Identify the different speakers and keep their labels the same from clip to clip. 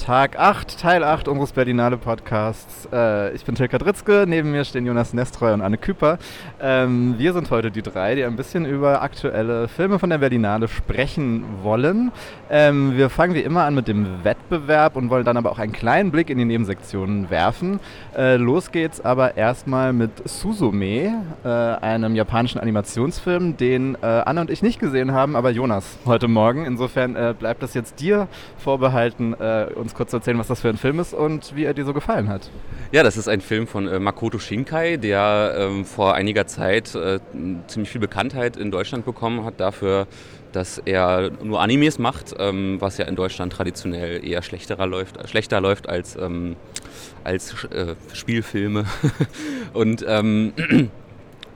Speaker 1: Tag 8, Teil 8 unseres Berlinale Podcasts. Äh, ich bin Tilka Dritzke, neben mir stehen Jonas Nestreu und Anne Küper. Ähm, wir sind heute die drei, die ein bisschen über aktuelle Filme von der Berlinale sprechen wollen. Ähm, wir fangen wie immer an mit dem Wettbewerb und wollen dann aber auch einen kleinen Blick in die Nebensektionen werfen. Äh, los geht's aber erstmal mit Suzume, äh, einem japanischen Animationsfilm, den äh, Anne und ich nicht gesehen haben, aber Jonas heute Morgen. Insofern äh, bleibt das jetzt dir vorbehalten, äh, uns uns kurz erzählen, was das für ein Film ist und wie er dir so gefallen hat.
Speaker 2: Ja, das ist ein Film von äh, Makoto Shinkai, der ähm, vor einiger Zeit äh, ziemlich viel Bekanntheit in Deutschland bekommen hat dafür, dass er nur Animes macht, ähm, was ja in Deutschland traditionell eher schlechterer läuft, äh, schlechter läuft als, ähm, als äh, Spielfilme. und ähm, Äh,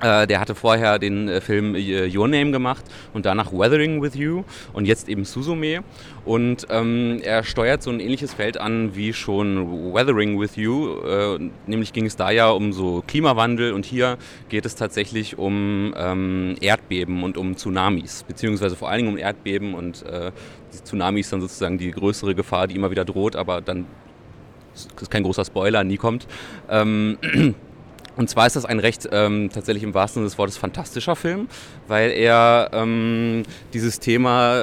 Speaker 2: der hatte vorher den äh, Film äh, Your Name gemacht und danach Weathering with You und jetzt eben Suzume. Und ähm, er steuert so ein ähnliches Feld an wie schon Weathering with You. Äh, nämlich ging es da ja um so Klimawandel und hier geht es tatsächlich um ähm, Erdbeben und um Tsunamis, beziehungsweise vor allen Dingen um Erdbeben und äh, Tsunamis dann sozusagen die größere Gefahr, die immer wieder droht, aber dann ist kein großer Spoiler, nie kommt. Ähm, Und zwar ist das ein recht ähm, tatsächlich im wahrsten Sinne des Wortes fantastischer Film, weil er ähm, dieses Thema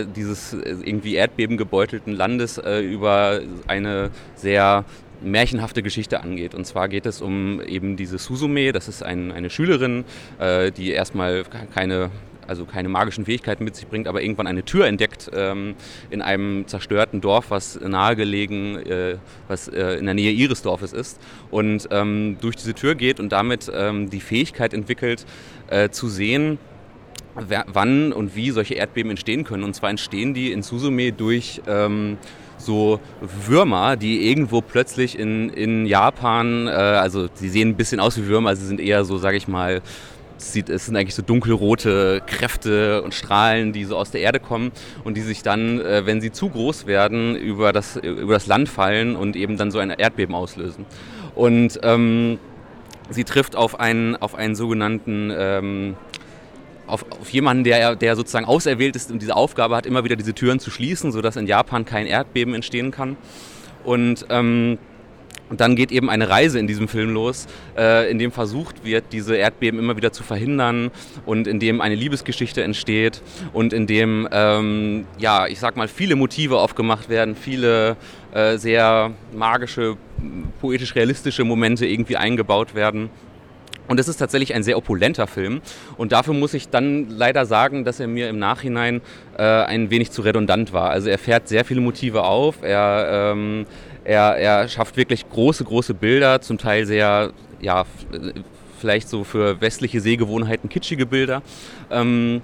Speaker 2: äh, dieses irgendwie erdbebengebeutelten Landes äh, über eine sehr märchenhafte Geschichte angeht. Und zwar geht es um eben diese Suzume, das ist ein, eine Schülerin, äh, die erstmal keine also keine magischen Fähigkeiten mit sich bringt, aber irgendwann eine Tür entdeckt ähm, in einem zerstörten Dorf, was nahegelegen, äh, was äh, in der Nähe ihres Dorfes ist und ähm, durch diese Tür geht und damit ähm, die Fähigkeit entwickelt, äh, zu sehen, wann und wie solche Erdbeben entstehen können. Und zwar entstehen die in Suzume durch ähm, so Würmer, die irgendwo plötzlich in, in Japan, äh, also sie sehen ein bisschen aus wie Würmer, sie sind eher so, sage ich mal, sieht, es sind eigentlich so dunkelrote Kräfte und Strahlen, die so aus der Erde kommen und die sich dann, äh, wenn sie zu groß werden, über das, über das Land fallen und eben dann so ein Erdbeben auslösen. Und ähm, sie trifft auf einen, auf einen sogenannten ähm, auf, auf, jemanden, der, der sozusagen auserwählt ist und diese Aufgabe hat, immer wieder diese Türen zu schließen, sodass in Japan kein Erdbeben entstehen kann. Und ähm, und dann geht eben eine Reise in diesem Film los, äh, in dem versucht wird, diese Erdbeben immer wieder zu verhindern und in dem eine Liebesgeschichte entsteht und in dem, ähm, ja, ich sag mal, viele Motive aufgemacht werden, viele äh, sehr magische, poetisch-realistische Momente irgendwie eingebaut werden. Und es ist tatsächlich ein sehr opulenter Film. Und dafür muss ich dann leider sagen, dass er mir im Nachhinein äh, ein wenig zu redundant war. Also er fährt sehr viele Motive auf. Er ähm, er, er schafft wirklich große, große Bilder, zum Teil sehr, ja, vielleicht so für westliche Sehgewohnheiten kitschige Bilder. Ähm,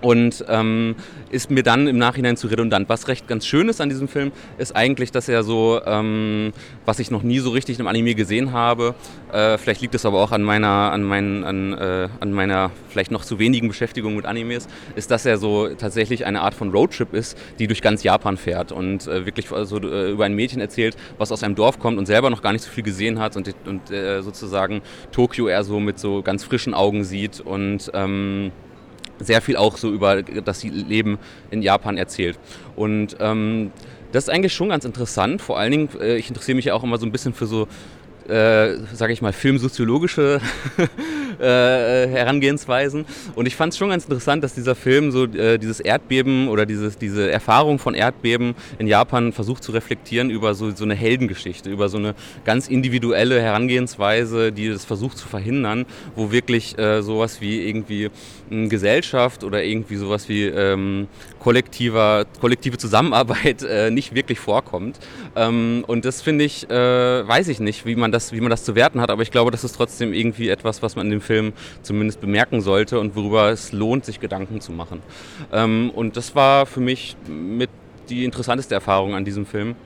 Speaker 2: und ähm, ist mir dann im Nachhinein zu redundant. Was recht ganz schön ist an diesem Film, ist eigentlich, dass er so, ähm, was ich noch nie so richtig im Anime gesehen habe, äh, vielleicht liegt es aber auch an meiner, an, mein, an, äh, an meiner vielleicht noch zu wenigen Beschäftigung mit Animes, ist, dass er so tatsächlich eine Art von Roadtrip ist, die durch ganz Japan fährt und äh, wirklich also, über ein Mädchen erzählt, was aus einem Dorf kommt und selber noch gar nicht so viel gesehen hat und, und äh, sozusagen Tokio eher so mit so ganz frischen Augen sieht und ähm, sehr viel auch so über das Leben in Japan erzählt. Und ähm, das ist eigentlich schon ganz interessant. Vor allen Dingen, äh, ich interessiere mich ja auch immer so ein bisschen für so äh, sage ich mal, filmsoziologische äh, Herangehensweisen. Und ich fand es schon ganz interessant, dass dieser Film so äh, dieses Erdbeben oder dieses, diese Erfahrung von Erdbeben in Japan versucht zu reflektieren über so, so eine Heldengeschichte, über so eine ganz individuelle Herangehensweise, die das versucht zu verhindern, wo wirklich äh, sowas wie irgendwie äh, Gesellschaft oder irgendwie sowas wie ähm, kollektiver, kollektive Zusammenarbeit äh, nicht wirklich vorkommt. Ähm, und das finde ich, äh, weiß ich nicht, wie man, das, wie man das zu werten hat, aber ich glaube, das ist trotzdem irgendwie etwas, was man in dem Film zumindest bemerken sollte und worüber es lohnt, sich Gedanken zu machen. Ähm, und das war für mich mit die interessanteste Erfahrung an diesem Film.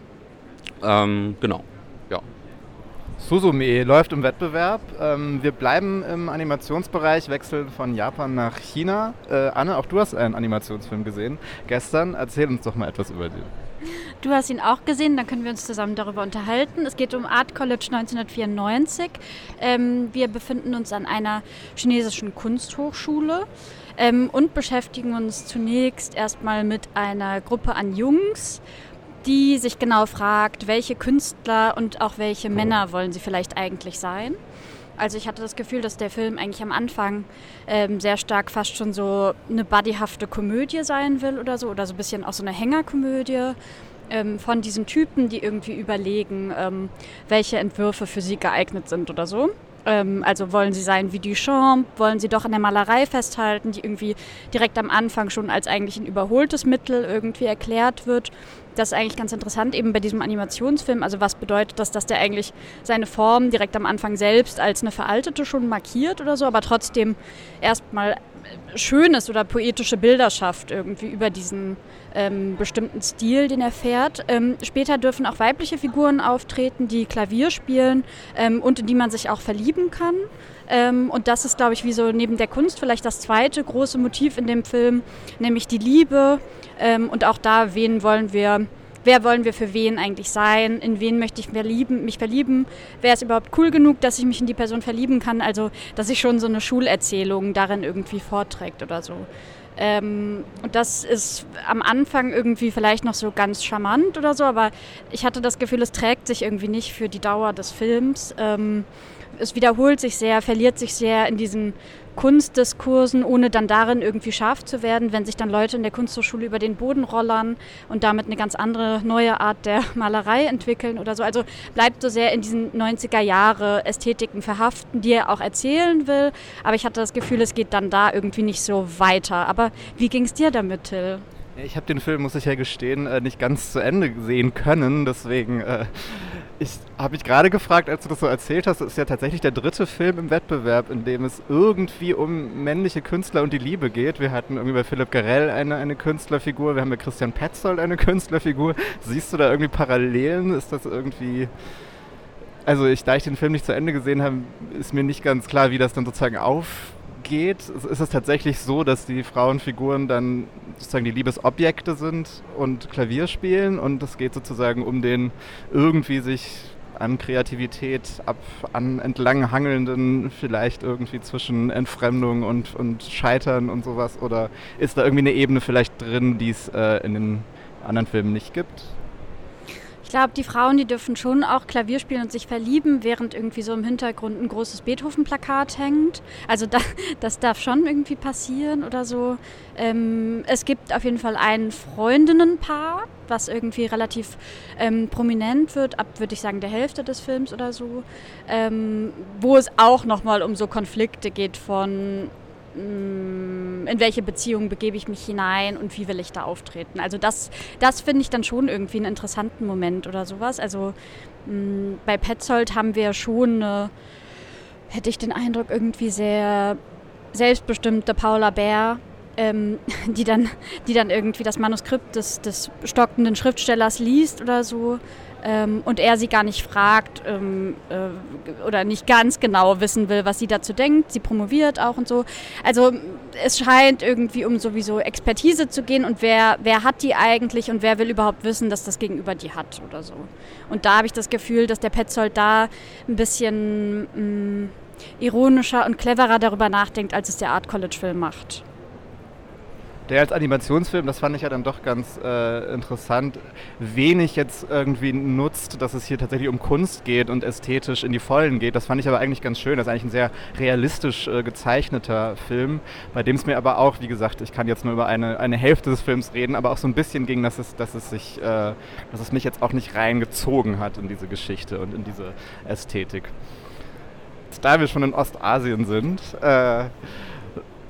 Speaker 2: Ähm, genau.
Speaker 1: Suzume läuft im Wettbewerb. Ähm, wir bleiben im Animationsbereich, wechseln von Japan nach China. Äh, Anne, auch du hast einen Animationsfilm gesehen gestern. Erzähl uns doch mal etwas über den.
Speaker 3: Du hast ihn auch gesehen, dann können wir uns zusammen darüber unterhalten. Es geht um Art College 1994. Ähm, wir befinden uns an einer chinesischen Kunsthochschule ähm, und beschäftigen uns zunächst erstmal mit einer Gruppe an Jungs die sich genau fragt, welche Künstler und auch welche Männer wollen sie vielleicht eigentlich sein. Also ich hatte das Gefühl, dass der Film eigentlich am Anfang ähm, sehr stark fast schon so eine buddyhafte Komödie sein will oder so, oder so ein bisschen auch so eine Hängerkomödie ähm, von diesen Typen, die irgendwie überlegen, ähm, welche Entwürfe für sie geeignet sind oder so. Ähm, also wollen sie sein wie Duchamp, wollen sie doch an der Malerei festhalten, die irgendwie direkt am Anfang schon als eigentlich ein überholtes Mittel irgendwie erklärt wird. Das ist eigentlich ganz interessant, eben bei diesem Animationsfilm. Also was bedeutet das, dass der eigentlich seine Form direkt am Anfang selbst als eine veraltete schon markiert oder so, aber trotzdem erstmal schönes oder poetische Bilder schafft irgendwie über diesen ähm, bestimmten Stil, den er fährt. Ähm, später dürfen auch weibliche Figuren auftreten, die Klavier spielen ähm, und in die man sich auch verlieben kann. Ähm, und das ist, glaube ich, wie so neben der Kunst vielleicht das zweite große Motiv in dem Film, nämlich die Liebe. Ähm, und auch da, wen wollen wir wer wollen wir für wen eigentlich sein, in wen möchte ich verlieben, mich verlieben, wer ist überhaupt cool genug, dass ich mich in die Person verlieben kann, also dass sich schon so eine Schulerzählung darin irgendwie vorträgt oder so. Ähm, und das ist am Anfang irgendwie vielleicht noch so ganz charmant oder so, aber ich hatte das Gefühl, es trägt sich irgendwie nicht für die Dauer des Films. Ähm, es wiederholt sich sehr, verliert sich sehr in diesen Kunstdiskursen, ohne dann darin irgendwie scharf zu werden, wenn sich dann Leute in der Kunsthochschule über den Boden rollern und damit eine ganz andere neue Art der Malerei entwickeln oder so. Also bleibt so sehr in diesen 90er Jahre Ästhetiken verhaften, die er auch erzählen will. Aber ich hatte das Gefühl, es geht dann da irgendwie nicht so weiter. Aber wie ging es dir damit, Till?
Speaker 1: Ich habe den Film, muss ich ja gestehen, äh, nicht ganz zu Ende sehen können. Deswegen, äh, ich habe mich gerade gefragt, als du das so erzählt hast, es ist ja tatsächlich der dritte Film im Wettbewerb, in dem es irgendwie um männliche Künstler und die Liebe geht. Wir hatten irgendwie bei Philipp Garell eine, eine Künstlerfigur, wir haben bei Christian Petzold eine Künstlerfigur. Siehst du da irgendwie Parallelen? Ist das irgendwie... Also ich, da ich den Film nicht zu Ende gesehen habe, ist mir nicht ganz klar, wie das dann sozusagen auf geht, ist es tatsächlich so, dass die Frauenfiguren dann sozusagen die Liebesobjekte sind und Klavier spielen und es geht sozusagen um den irgendwie sich an Kreativität ab an entlang hangelnden, vielleicht irgendwie zwischen Entfremdung und, und Scheitern und sowas? Oder ist da irgendwie eine Ebene vielleicht drin, die es äh, in den anderen Filmen nicht gibt?
Speaker 3: Glaube, die Frauen, die dürfen schon auch Klavier spielen und sich verlieben, während irgendwie so im Hintergrund ein großes Beethoven-Plakat hängt. Also da, das darf schon irgendwie passieren oder so. Ähm, es gibt auf jeden Fall ein Freundinnenpaar, was irgendwie relativ ähm, prominent wird, ab, würde ich sagen, der Hälfte des Films oder so, ähm, wo es auch nochmal um so Konflikte geht von in welche Beziehung begebe ich mich hinein und wie will ich da auftreten. Also das, das finde ich dann schon irgendwie einen interessanten Moment oder sowas. Also mh, mm, bei Petzold haben wir schon eine, hätte ich den Eindruck, irgendwie sehr selbstbestimmte Paula Bär, ähm, die, dann, die dann irgendwie das Manuskript des, des stockenden Schriftstellers liest oder so ähm, und er sie gar nicht fragt ähm, äh, oder nicht ganz genau wissen will, was sie dazu denkt. Sie promoviert auch und so. Also es scheint irgendwie um sowieso Expertise zu gehen und wer, wer hat die eigentlich und wer will überhaupt wissen, dass das Gegenüber die hat oder so. Und da habe ich das Gefühl, dass der Petzold da ein bisschen mh, mm, ironischer und cleverer darüber nachdenkt, als es der Art College Film macht.
Speaker 1: Der als Animationsfilm, das fand ich ja dann doch ganz äh, interessant, wenig jetzt irgendwie nutzt, dass es hier tatsächlich um Kunst geht und ästhetisch in die Vollen geht. Das fand ich aber eigentlich ganz schön. Das ist eigentlich ein sehr realistisch äh, gezeichneter Film, bei dem es mir aber auch, wie gesagt, ich kann jetzt nur über eine, eine Hälfte des Films reden, aber auch so ein bisschen ging, dass es, dass es sich, äh, dass es mich jetzt auch nicht reingezogen hat in diese Geschichte und in diese Ästhetik. Da wir schon in Ostasien sind, äh,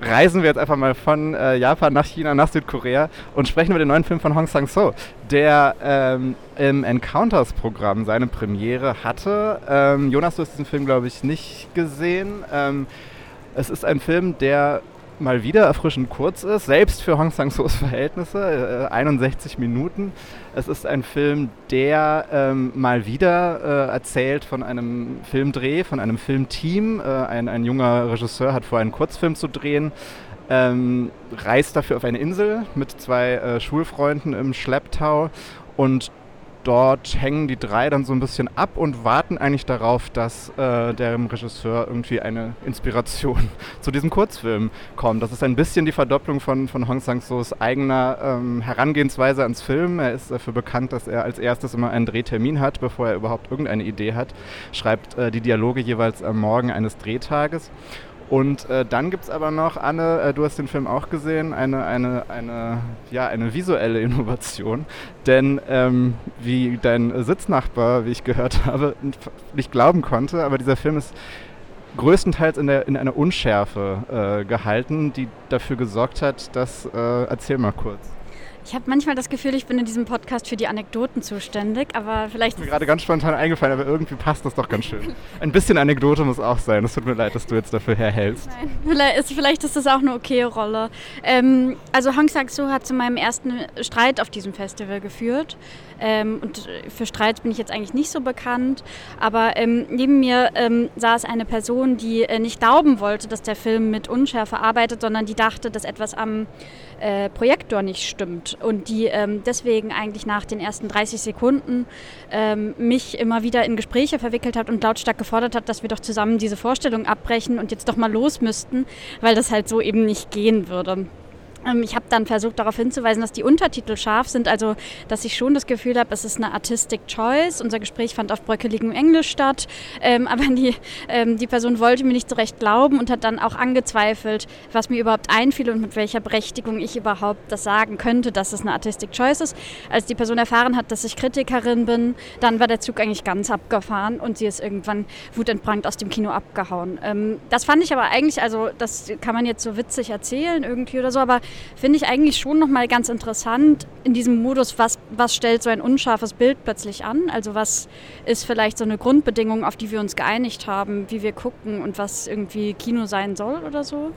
Speaker 1: reisen wir jetzt einfach mal von äh, Japan nach China, nach Südkorea und sprechen über den neuen Film von Hong Sang-soo, der ähm, im Encounters-Programm seine Premiere hatte. Ähm, Jonas, du hast diesen Film, glaube ich, nicht gesehen. Ähm, es ist ein Film, der mal wieder erfrischend kurz ist, selbst für Hong Sang-soos Verhältnisse, äh, 61 Minuten. Es ist ein Film, der ähm, mal wieder äh, erzählt von einem Filmdreh, von einem Filmteam. Äh, ein, ein junger Regisseur hat vor, einen Kurzfilm zu drehen, ähm, reist dafür auf eine Insel mit zwei äh, Schulfreunden im Schlepptau und dort hängen die drei dann so ein bisschen ab und warten eigentlich darauf, dass äh, der Regisseur irgendwie eine Inspiration zu diesem Kurzfilm kommt. Das ist ein bisschen die Verdopplung von, von Hong Sang-soos eigener ähm, Herangehensweise ans Film. Er ist dafür bekannt, dass er als erstes immer einen Drehtermin hat, bevor er überhaupt irgendeine Idee hat, schreibt äh, die Dialoge jeweils am Morgen eines Drehtages und äh, dann gibt es aber noch, Anne, äh, du hast den Film auch gesehen, eine, eine, eine, ja, eine visuelle Innovation. Denn ähm, wie dein Sitznachbar, wie ich gehört habe, nicht glauben konnte, aber dieser Film ist größtenteils in, der, in einer Unschärfe äh, gehalten, die dafür gesorgt hat, dass, äh, erzähl mal kurz.
Speaker 3: Ich habe manchmal das Gefühl, ich bin in diesem Podcast für die Anekdoten zuständig, aber vielleicht.
Speaker 1: Ist mir gerade ganz spontan eingefallen, aber irgendwie passt das doch ganz schön. Ein bisschen Anekdote muss auch sein. Es tut mir leid, dass du jetzt dafür herhältst.
Speaker 3: Nein, vielleicht ist, vielleicht ist das auch eine okaye Rolle. Ähm, also Hong Sang-soo hat zu meinem ersten Streit auf diesem Festival geführt. Ähm, und für Streits bin ich jetzt eigentlich nicht so bekannt. Aber ähm, neben mir ähm, saß eine Person, die äh, nicht glauben wollte, dass der Film mit Unschärfe arbeitet, sondern die dachte, dass etwas am äh, Projektor nicht stimmt und die ähm, deswegen eigentlich nach den ersten 30 Sekunden ähm, mich immer wieder in Gespräche verwickelt hat und lautstark gefordert hat, dass wir doch zusammen diese Vorstellung abbrechen und jetzt doch mal los müssten, weil das halt so eben nicht gehen würde. Ähm, ich habe dann versucht darauf hinzuweisen, dass die Untertitel scharf sind, also dass ich schon das Gefühl habe, es ist eine Artistic Choice. Unser Gespräch fand auf bröckeligem Englisch statt, ähm, aber die, ähm, die Person wollte mir nicht so recht glauben und hat dann auch angezweifelt, was mir überhaupt einfiel und mit welcher Berechtigung ich überhaupt das sagen könnte, dass es eine Artistic Choice ist. Als die Person erfahren hat, dass ich Kritikerin bin, dann war der Zug eigentlich ganz abgefahren und sie ist irgendwann wutentbrannt aus dem Kino abgehauen. Ähm, das fand ich aber eigentlich, also das kann man jetzt so witzig erzählen irgendwie oder so, aber finde ich eigentlich schon nochmal ganz interessant in diesem Modus, was, was stellt so ein unscharfes Bild plötzlich an? Also was ist vielleicht so eine Grundbedingung, auf die wir uns geeinigt haben, wie wir gucken und was irgendwie Kino sein soll oder so?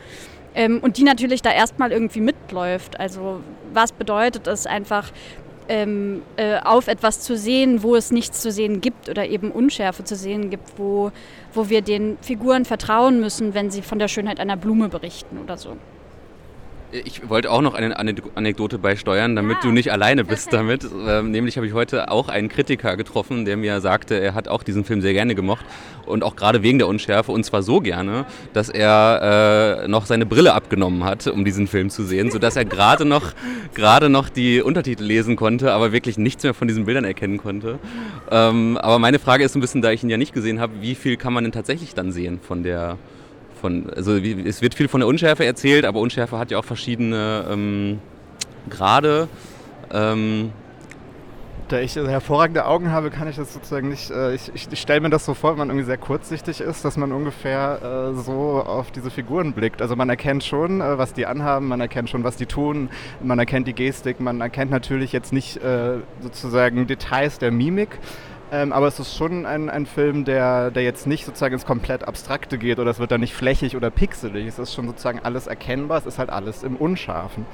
Speaker 3: Ähm, und die natürlich da erstmal irgendwie mitläuft. Also was bedeutet es einfach, ähm, äh, auf etwas zu sehen, wo es nichts zu sehen gibt oder eben Unschärfe zu sehen gibt, wo, wo wir den Figuren vertrauen müssen, wenn sie von der Schönheit einer Blume berichten oder so.
Speaker 2: Ich wollte auch noch eine Anekdote beisteuern, damit ja. du nicht alleine bist damit. Ähm, nämlich habe ich heute auch einen Kritiker getroffen, der mir sagte, er hat auch diesen Film sehr gerne gemocht und auch gerade wegen der Unschärfe und zwar so gerne, dass er äh, noch seine Brille abgenommen hat, um diesen Film zu sehen, sodass er gerade noch, gerade noch die Untertitel lesen konnte, aber wirklich nichts mehr von diesen Bildern erkennen konnte. Ähm, aber meine Frage ist ein bisschen, da ich ihn ja nicht gesehen habe, wie viel kann man denn tatsächlich dann sehen von der von, also es wird viel von der Unschärfe erzählt, aber Unschärfe hat ja auch verschiedene ähm, Grade. Ähm,
Speaker 1: da ich hervorragende Augen habe, kann ich das sozusagen nicht. Äh, ich, ich, ich stelle mir das so vor, wenn man irgendwie sehr kurzsichtig ist, dass man ungefähr äh, so auf diese Figuren blickt. Also man erkennt schon, äh, was die anhaben, man erkennt schon, was die tun, man erkennt die Gestik, man erkennt natürlich jetzt nicht äh, sozusagen Details der Mimik. Ähm, aber es ist schon ein, ein Film, der, der jetzt nicht sozusagen ins komplett Abstrakte geht oder es wird dann nicht flächig oder pixelig. Es ist schon sozusagen alles erkennbar, es ist halt alles im Unscharfen.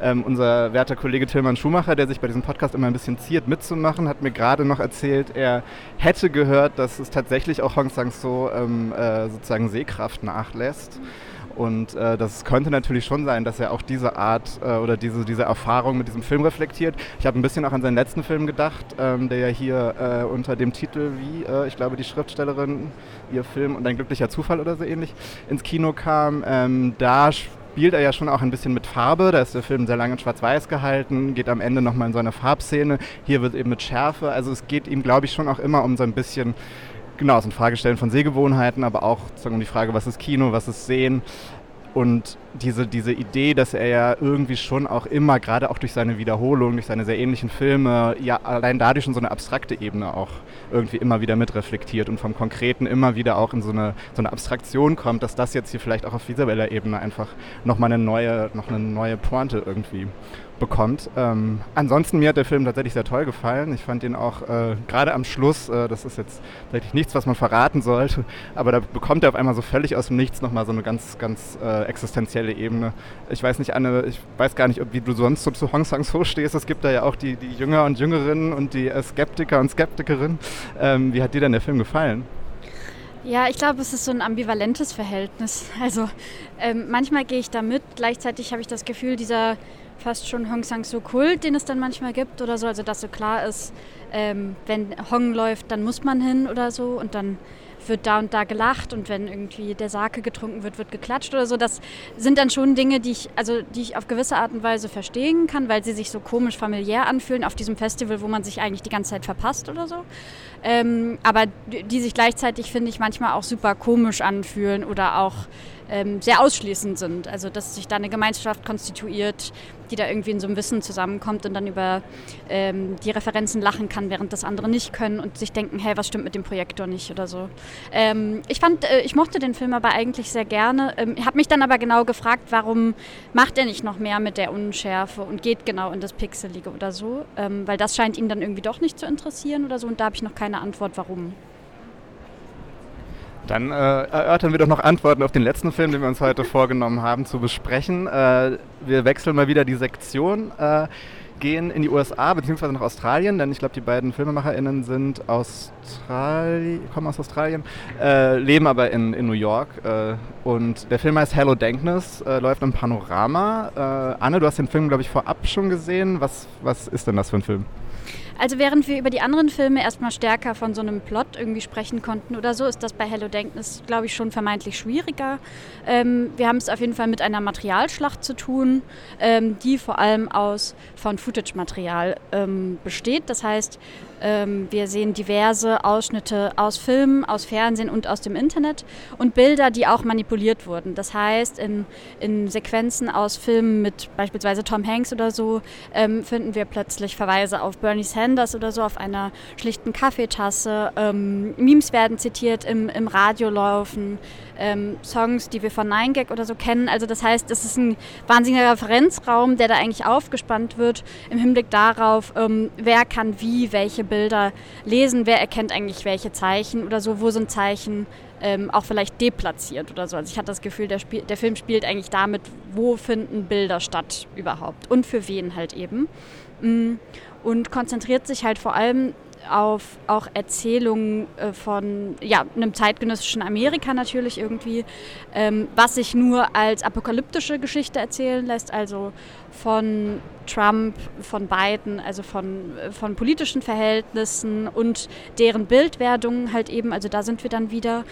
Speaker 1: Ähm, unser werter Kollege Tilman Schumacher, der sich bei diesem Podcast immer ein bisschen ziert mitzumachen, hat mir gerade noch erzählt, er hätte gehört, dass es tatsächlich auch Hong Sang-so ähm, äh, sozusagen Sehkraft nachlässt. Mhm und äh, das könnte natürlich schon sein, dass er auch diese Art äh, oder diese, diese Erfahrung mit diesem Film reflektiert. Ich habe ein bisschen auch an seinen letzten Film gedacht, ähm, der ja hier äh, unter dem Titel wie, äh, ich glaube, die Schriftstellerin, ihr Film und ein glücklicher Zufall oder so ähnlich ins Kino kam. Ähm, da spielt er ja schon auch ein bisschen mit Farbe. Da ist der Film sehr lange in Schwarz-Weiß gehalten, geht am Ende nochmal in so eine Farbszene. Hier wird eben mit Schärfe. Also es geht ihm, glaube ich, schon auch immer um so ein bisschen Genau, es sind Fragestellen von Sehgewohnheiten, aber auch um die Frage, was ist Kino, was ist Sehen. Und diese, diese Idee, dass er ja irgendwie schon auch immer, gerade auch durch seine Wiederholung, durch seine sehr ähnlichen Filme, ja allein dadurch schon so eine abstrakte Ebene auch irgendwie immer wieder mitreflektiert und vom Konkreten immer wieder auch in so eine, so eine Abstraktion kommt, dass das jetzt hier vielleicht auch auf visueller Ebene einfach nochmal eine neue, noch eine neue Pointe irgendwie bekommt. Ähm, ansonsten mir hat der Film tatsächlich sehr toll gefallen. Ich fand ihn auch äh, gerade am Schluss, äh, das ist jetzt tatsächlich nichts, was man verraten sollte, aber da bekommt er auf einmal so völlig aus dem Nichts nochmal so eine ganz, ganz äh, existenzielle Ebene. Ich weiß nicht, Anne, ich weiß gar nicht, ob, wie du sonst so zu Hong Sang-so stehst. Es gibt da ja auch die, die Jünger und Jüngerinnen und die äh, Skeptiker und Skeptikerinnen. Ähm, wie hat dir denn der Film gefallen?
Speaker 3: Ja, ich glaube, es ist so ein ambivalentes Verhältnis. Also ähm, manchmal gehe ich da mit, gleichzeitig habe ich das Gefühl, dieser fast schon Hong Sang-soo Kult, den es dann manchmal gibt oder so, also dass so klar ist, ähm, wenn Hong läuft, dann muss man hin oder so und dann wird da und da gelacht und wenn irgendwie der Sake getrunken wird, wird geklatscht oder so. Das sind dann schon Dinge, die ich, also die ich auf gewisse Art und Weise verstehen kann, weil sie sich so komisch familiär anfühlen auf diesem Festival, wo man sich eigentlich die ganze Zeit verpasst oder so. Ähm, aber die sich gleichzeitig, finde ich, manchmal auch super komisch anfühlen oder auch ähm, sehr ausschließend sind. Also dass sich da eine Gemeinschaft konstituiert, die da irgendwie in so einem Wissen zusammenkommt und dann über ähm, die Referenzen lachen kann, während das andere nicht können und sich denken, hey, was stimmt mit dem Projektor nicht oder so. Ähm, ich fand, äh, ich mochte den Film aber eigentlich sehr gerne. Ähm, habe mich dann aber genau gefragt, warum macht er nicht noch mehr mit der Unschärfe und geht genau in das Pixelige oder so, ähm, weil das scheint ihn dann irgendwie doch nicht zu interessieren oder so und da habe ich noch keine Antwort, warum.
Speaker 1: Dann äh, erörtern wir doch noch Antworten auf den letzten Film, den wir uns heute vorgenommen haben zu besprechen. Äh, wir wechseln mal wieder die Sektion, äh, gehen in die USA bzw. nach Australien, denn ich glaube, die beiden FilmemacherInnen sind Australi kommen aus Australien, äh, leben aber in, in New York. Äh, und der Film heißt Hello Dankness, äh, läuft im Panorama. Anne, du hast den Film, glaube ich, vorab schon gesehen. Was, was ist denn das für ein Film?
Speaker 3: Also während wir über die anderen Filme erstmal stärker von so einem Plot irgendwie sprechen konnten oder so, ist das bei Hello Denknis, glaube ich, schon vermeintlich schwieriger. Ähm, wir haben es auf jeden Fall mit einer Materialschlacht zu tun, ähm, die vor allem aus von Footage-Material ähm, besteht. Das heißt, ähm, wir sehen diverse Ausschnitte aus Filmen, aus Fernsehen und aus dem Internet und Bilder, die auch manipuliert wurden. Das heißt, in, in Sequenzen aus Filmen mit beispielsweise Tom Hanks oder so ähm, finden wir plötzlich Verweise auf Bernie Sanders oder so, auf einer schlichten Kaffeetasse. Ähm, Memes werden zitiert, im, im Radio laufen ähm, Songs, die wir von 9gag oder so kennen. Also das heißt, es ist ein wahnsinniger Referenzraum, der da eigentlich aufgespannt wird im Hinblick darauf, ähm, wer kann wie welche Bilder lesen, wer erkennt eigentlich welche Zeichen oder so, wo sind Zeichen ähm, auch vielleicht deplatziert oder so. Also ich hatte das Gefühl, der, Spiel, der Film spielt eigentlich damit, wo finden Bilder statt überhaupt und für wen halt eben. Mm, und konzentriert sich halt vor allem auf auch Erzählungen äh, von ja, einem zeitgenössischen Amerika natürlich irgendwie, ähm, was sich nur als apokalyptische Geschichte erzählen lässt, also von Trump, von Biden, also von, äh, von politischen Verhältnissen und deren Bildwerdungen halt eben, also da sind wir dann wieder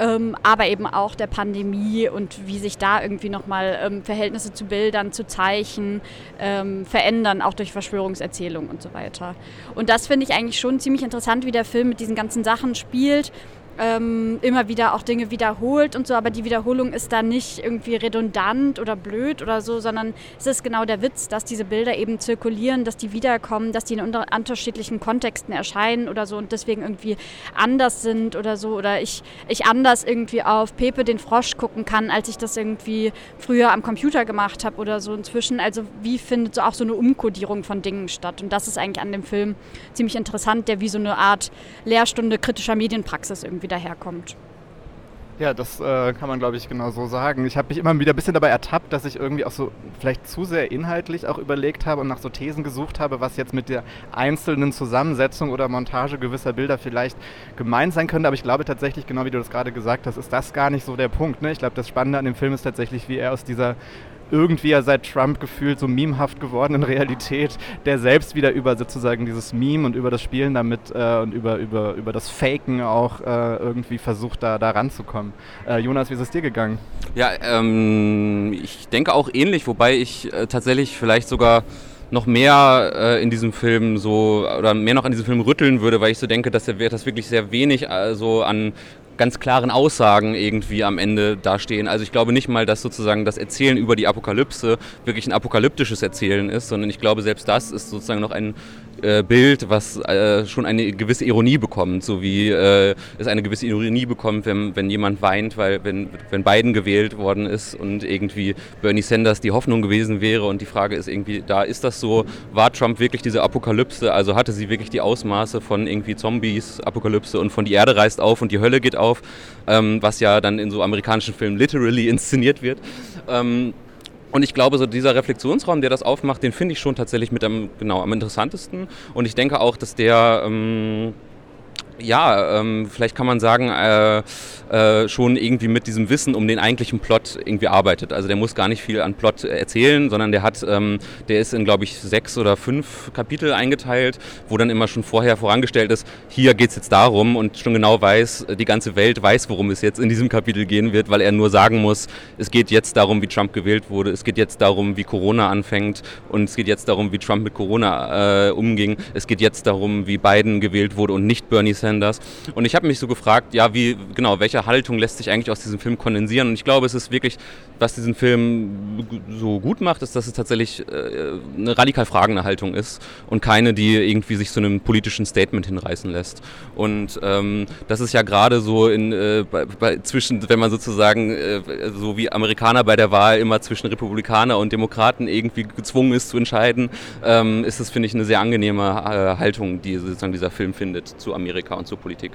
Speaker 3: ähm, aber eben auch der Pandemie und wie sich da irgendwie nochmal ähm, Verhältnisse zu Bildern, zu Zeichen ähm, verändern, auch durch Verschwörungserzählungen und so weiter. Und das finde ich eigentlich schon ziemlich interessant, wie der Film mit diesen ganzen Sachen spielt ähm, immer wieder auch Dinge wiederholt und so, aber die Wiederholung ist dann nicht irgendwie redundant oder blöd oder so, sondern es ist genau der Witz, dass diese Bilder eben zirkulieren, dass die wiederkommen, dass die in unterschiedlichen Kontexten erscheinen oder so und deswegen irgendwie anders sind oder so oder ich, ich anders irgendwie auf Pepe den Frosch gucken kann, als ich das irgendwie früher am Computer gemacht habe oder so inzwischen. Also wie findet so auch so eine Umkodierung von Dingen statt und das ist eigentlich an dem Film ziemlich interessant, der wie so eine Art Lehrstunde kritischer Medienpraxis irgendwie daherkommt.
Speaker 1: Ja, das äh, kann man, glaube ich, genau so sagen. Ich habe mich immer wieder ein bisschen dabei ertappt, dass ich irgendwie auch so vielleicht zu sehr inhaltlich auch überlegt habe und nach so Thesen gesucht habe, was jetzt mit der einzelnen Zusammensetzung oder Montage gewisser Bilder vielleicht gemeint sein könnte. Aber ich glaube tatsächlich, genau wie du das gerade gesagt hast, ist das gar nicht so der Punkt. Ne? Ich glaube, das Spannende an dem Film ist tatsächlich, wie er aus dieser irgendwie ja seit Trump gefühlt so memehaft gewordenen Realität, der selbst wieder über sozusagen dieses Meme und über das Spielen damit äh, und über, über, über das Faken auch äh, irgendwie versucht, da, da ranzukommen. Äh, Jonas, wie ist es dir gegangen?
Speaker 2: Ja, ähm, ich denke auch ähnlich, wobei ich äh, tatsächlich vielleicht sogar noch mehr äh, in diesem Film so oder mehr noch an diesem Film rütteln würde, weil ich so denke, dass er das wirklich sehr wenig äh, so an ganz klaren Aussagen irgendwie am Ende dastehen. Also ich glaube nicht mal, dass sozusagen das Erzählen über die Apokalypse wirklich ein apokalyptisches Erzählen ist, sondern ich glaube, selbst das ist sozusagen noch ein äh, Bild, was äh, schon eine gewisse Ironie bekommt, so wie äh, es eine gewisse Ironie bekommt, wenn, wenn jemand weint, weil wenn, wenn Biden gewählt worden ist und irgendwie Bernie Sanders die Hoffnung gewesen wäre und die Frage ist irgendwie, da ist das so, war Trump wirklich diese Apokalypse, also hatte sie wirklich die Ausmaße von irgendwie Zombies, Apokalypse und von die Erde reißt auf und die Hölle geht auf, ähm, was ja dann in so amerikanischen Filmen literally inszeniert wird. Ähm, und ich glaube, so dieser Reflexionsraum, der das aufmacht, den finde ich schon tatsächlich mit am, genau, am interessantesten. Und ich denke auch, dass der ähm, ja, ähm, vielleicht kann man sagen, äh, äh, schon irgendwie mit diesem Wissen um den eigentlichen Plot irgendwie arbeitet. Also der muss gar nicht viel an Plot erzählen, sondern der hat, ähm, der ist in, glaube ich, sechs oder fünf Kapitel eingeteilt, wo dann immer schon vorher vorangestellt ist, hier geht es jetzt darum und schon genau weiß, die ganze Welt weiß, worum es jetzt in diesem Kapitel gehen wird, weil er nur sagen muss, es geht jetzt darum, wie Trump gewählt wurde, es geht jetzt darum, wie Corona anfängt und es geht jetzt darum, wie Trump mit Corona äh, umging, es geht jetzt darum, wie Biden gewählt wurde und nicht Bernie Sanders Sanders. Und ich habe mich so gefragt, ja, wie, genau, welche Haltung lässt sich eigentlich aus diesem Film kondensieren? Und ich glaube, es ist wirklich, was diesen Film so gut macht, ist, dass es tatsächlich äh, eine radikal fragende Haltung ist und keine, die irgendwie sich zu einem politischen Statement hinreißen lässt. Und ähm, das ist ja gerade so in, äh, bei, bei, zwischen, wenn man sozusagen äh, so wie Amerikaner bei der Wahl immer zwischen Republikaner und Demokraten irgendwie gezwungen ist zu entscheiden, ähm, ist das, finde ich, eine sehr angenehme äh, Haltung, die sozusagen dieser Film findet zu Amerika und zur Politik.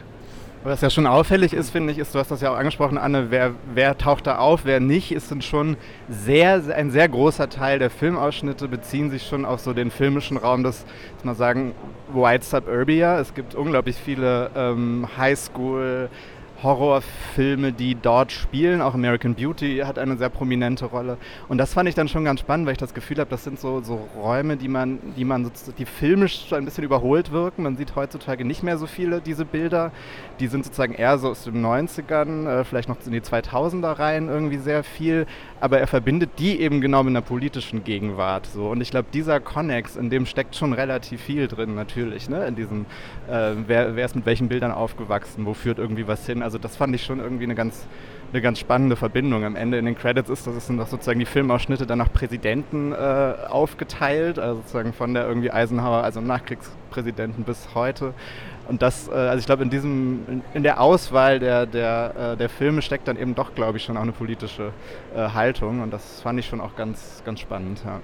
Speaker 1: Was ja schon auffällig ist, finde ich, ist, du hast das ja auch angesprochen, Anne, wer, wer taucht da auf, wer nicht, ist dann schon sehr, ein sehr großer Teil der Filmausschnitte beziehen sich schon auf so den filmischen Raum des, mal sagen, White Suburbia. Es gibt unglaublich viele ähm, Highschool- Horrorfilme, die dort spielen. Auch American Beauty hat eine sehr prominente Rolle. Und das fand ich dann schon ganz spannend, weil ich das Gefühl habe, das sind so, so Räume, die man, die man die filmisch so ein bisschen überholt wirken. Man sieht heutzutage nicht mehr so viele diese Bilder. Die sind sozusagen eher so aus den 90ern, äh, vielleicht noch in die 2000er rein irgendwie sehr viel. Aber er verbindet die eben genau mit einer politischen Gegenwart. So. Und ich glaube, dieser Connex, in dem steckt schon relativ viel drin, natürlich. Ne? In diesem, äh, wer, wer ist mit welchen Bildern aufgewachsen, wo führt irgendwie was hin. Also das fand ich schon irgendwie eine ganz, eine ganz spannende Verbindung. Am Ende in den Credits ist das sind doch sozusagen die Filmausschnitte dann nach Präsidenten äh, aufgeteilt, also sozusagen von der irgendwie Eisenhower, also Nachkriegspräsidenten bis heute. Und das, äh, also ich glaube, in diesem, in, der Auswahl der, der, äh, der Filme steckt dann eben doch, glaube ich, schon auch eine politische äh, Haltung. Und das fand ich schon auch ganz, ganz spannend, ja.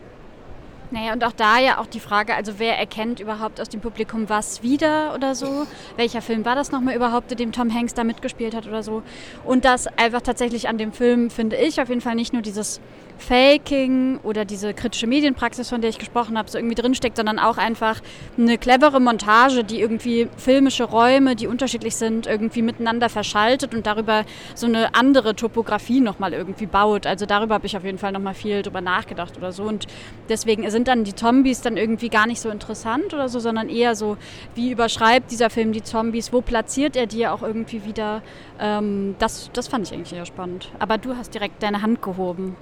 Speaker 3: Naja, und auch da ja auch die Frage, also wer erkennt überhaupt aus dem Publikum was wieder oder so? Welcher Film war das nochmal überhaupt, in dem Tom Hanks da mitgespielt hat oder so? Und das einfach tatsächlich an dem Film, finde ich, auf jeden Fall nicht nur dieses Faking oder diese kritische Medienpraxis, von der ich gesprochen habe, so irgendwie drinsteckt, sondern auch einfach eine clevere Montage, die irgendwie filmische Räume, die unterschiedlich sind, irgendwie miteinander verschaltet und darüber so eine andere Topografie nochmal irgendwie baut. Also darüber habe ich auf jeden Fall nochmal viel drüber nachgedacht oder so. Und deswegen sind dann die Zombies dann irgendwie gar nicht so interessant oder so, sondern eher so, wie überschreibt dieser Film die Zombies, wo platziert er die auch irgendwie wieder. Ähm, das, das fand ich eigentlich eher spannend. Aber du hast direkt deine Hand gehoben.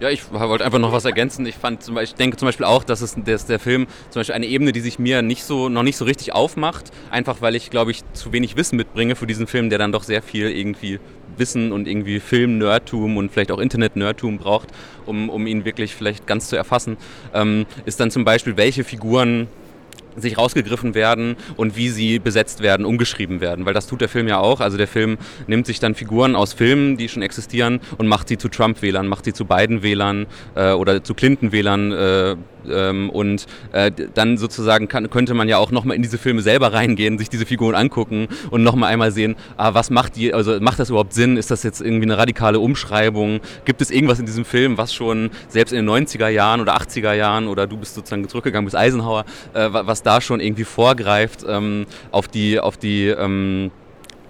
Speaker 2: Ja, ich wollte einfach noch was ergänzen. Ich fand zum Beispiel, ich denke zum Beispiel auch, dass es dass der Film zum Beispiel eine Ebene, die sich mir nicht so noch nicht so richtig aufmacht, einfach weil ich glaube ich zu wenig Wissen mitbringe für diesen Film, der dann doch sehr viel irgendwie Wissen und irgendwie Film-Nerdtum und vielleicht auch Internet-Nerdtum braucht, um, um ihn wirklich vielleicht ganz zu erfassen, ähm, ist dann zum Beispiel, welche Figuren sich rausgegriffen werden und wie sie besetzt werden, umgeschrieben werden. Weil das tut der Film ja auch. Also der Film nimmt sich dann Figuren aus Filmen, die schon existieren, und macht sie zu Trump-Wählern, macht sie zu Biden-Wählern äh, oder zu Clinton-Wählern. Äh, ähm, und äh, dann sozusagen kann, könnte man ja auch nochmal in diese Filme selber reingehen, sich diese Figuren angucken und nochmal einmal sehen, ah, was macht die, also macht das überhaupt Sinn? Ist das jetzt irgendwie eine radikale Umschreibung? Gibt es irgendwas in diesem Film, was schon selbst in den 90er Jahren oder 80er Jahren oder du bist sozusagen zurückgegangen bis Eisenhower, äh, was da schon irgendwie vorgreift ähm, auf die, auf die ähm,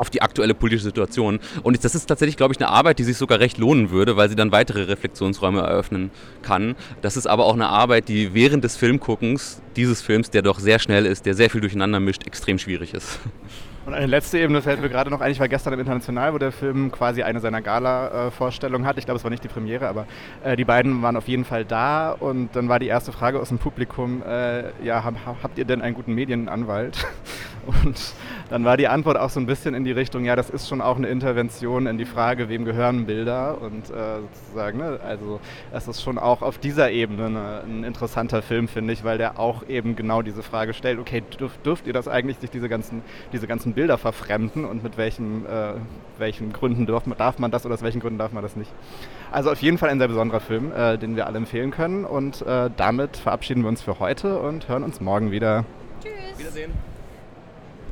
Speaker 2: auf die aktuelle politische Situation. Und das ist tatsächlich, glaube ich, eine Arbeit, die sich sogar recht lohnen würde, weil sie dann weitere Reflexionsräume eröffnen kann. Das ist aber auch eine Arbeit, die während des Filmguckens dieses Films, der doch sehr schnell ist, der sehr viel durcheinander mischt, extrem schwierig ist.
Speaker 1: Und eine letzte Ebene fällt mir gerade noch ein. Ich war gestern im International, wo der Film quasi eine seiner Gala-Vorstellungen hat. Ich glaube, es war nicht die Premiere, aber äh, die beiden waren auf jeden Fall da. Und dann war die erste Frage aus dem Publikum: äh, Ja, hab, habt ihr denn einen guten Medienanwalt? Und dann war die Antwort auch so ein bisschen in die Richtung: Ja, das ist schon auch eine Intervention in die Frage, wem gehören Bilder? Und äh, sozusagen, ne, also, es ist schon auch auf dieser Ebene eine, ein interessanter Film, finde ich, weil der auch eben genau diese Frage stellt: Okay, dürft, dürft ihr das eigentlich, sich diese ganzen, diese ganzen Bilder Bilder verfremden und mit welchen, äh, welchen Gründen darf man, darf man das oder aus welchen Gründen darf man das nicht. Also auf jeden Fall ein sehr besonderer Film, äh, den wir alle empfehlen können. Und äh, damit verabschieden wir uns für heute und hören uns morgen wieder.
Speaker 3: Tschüss. Wiedersehen.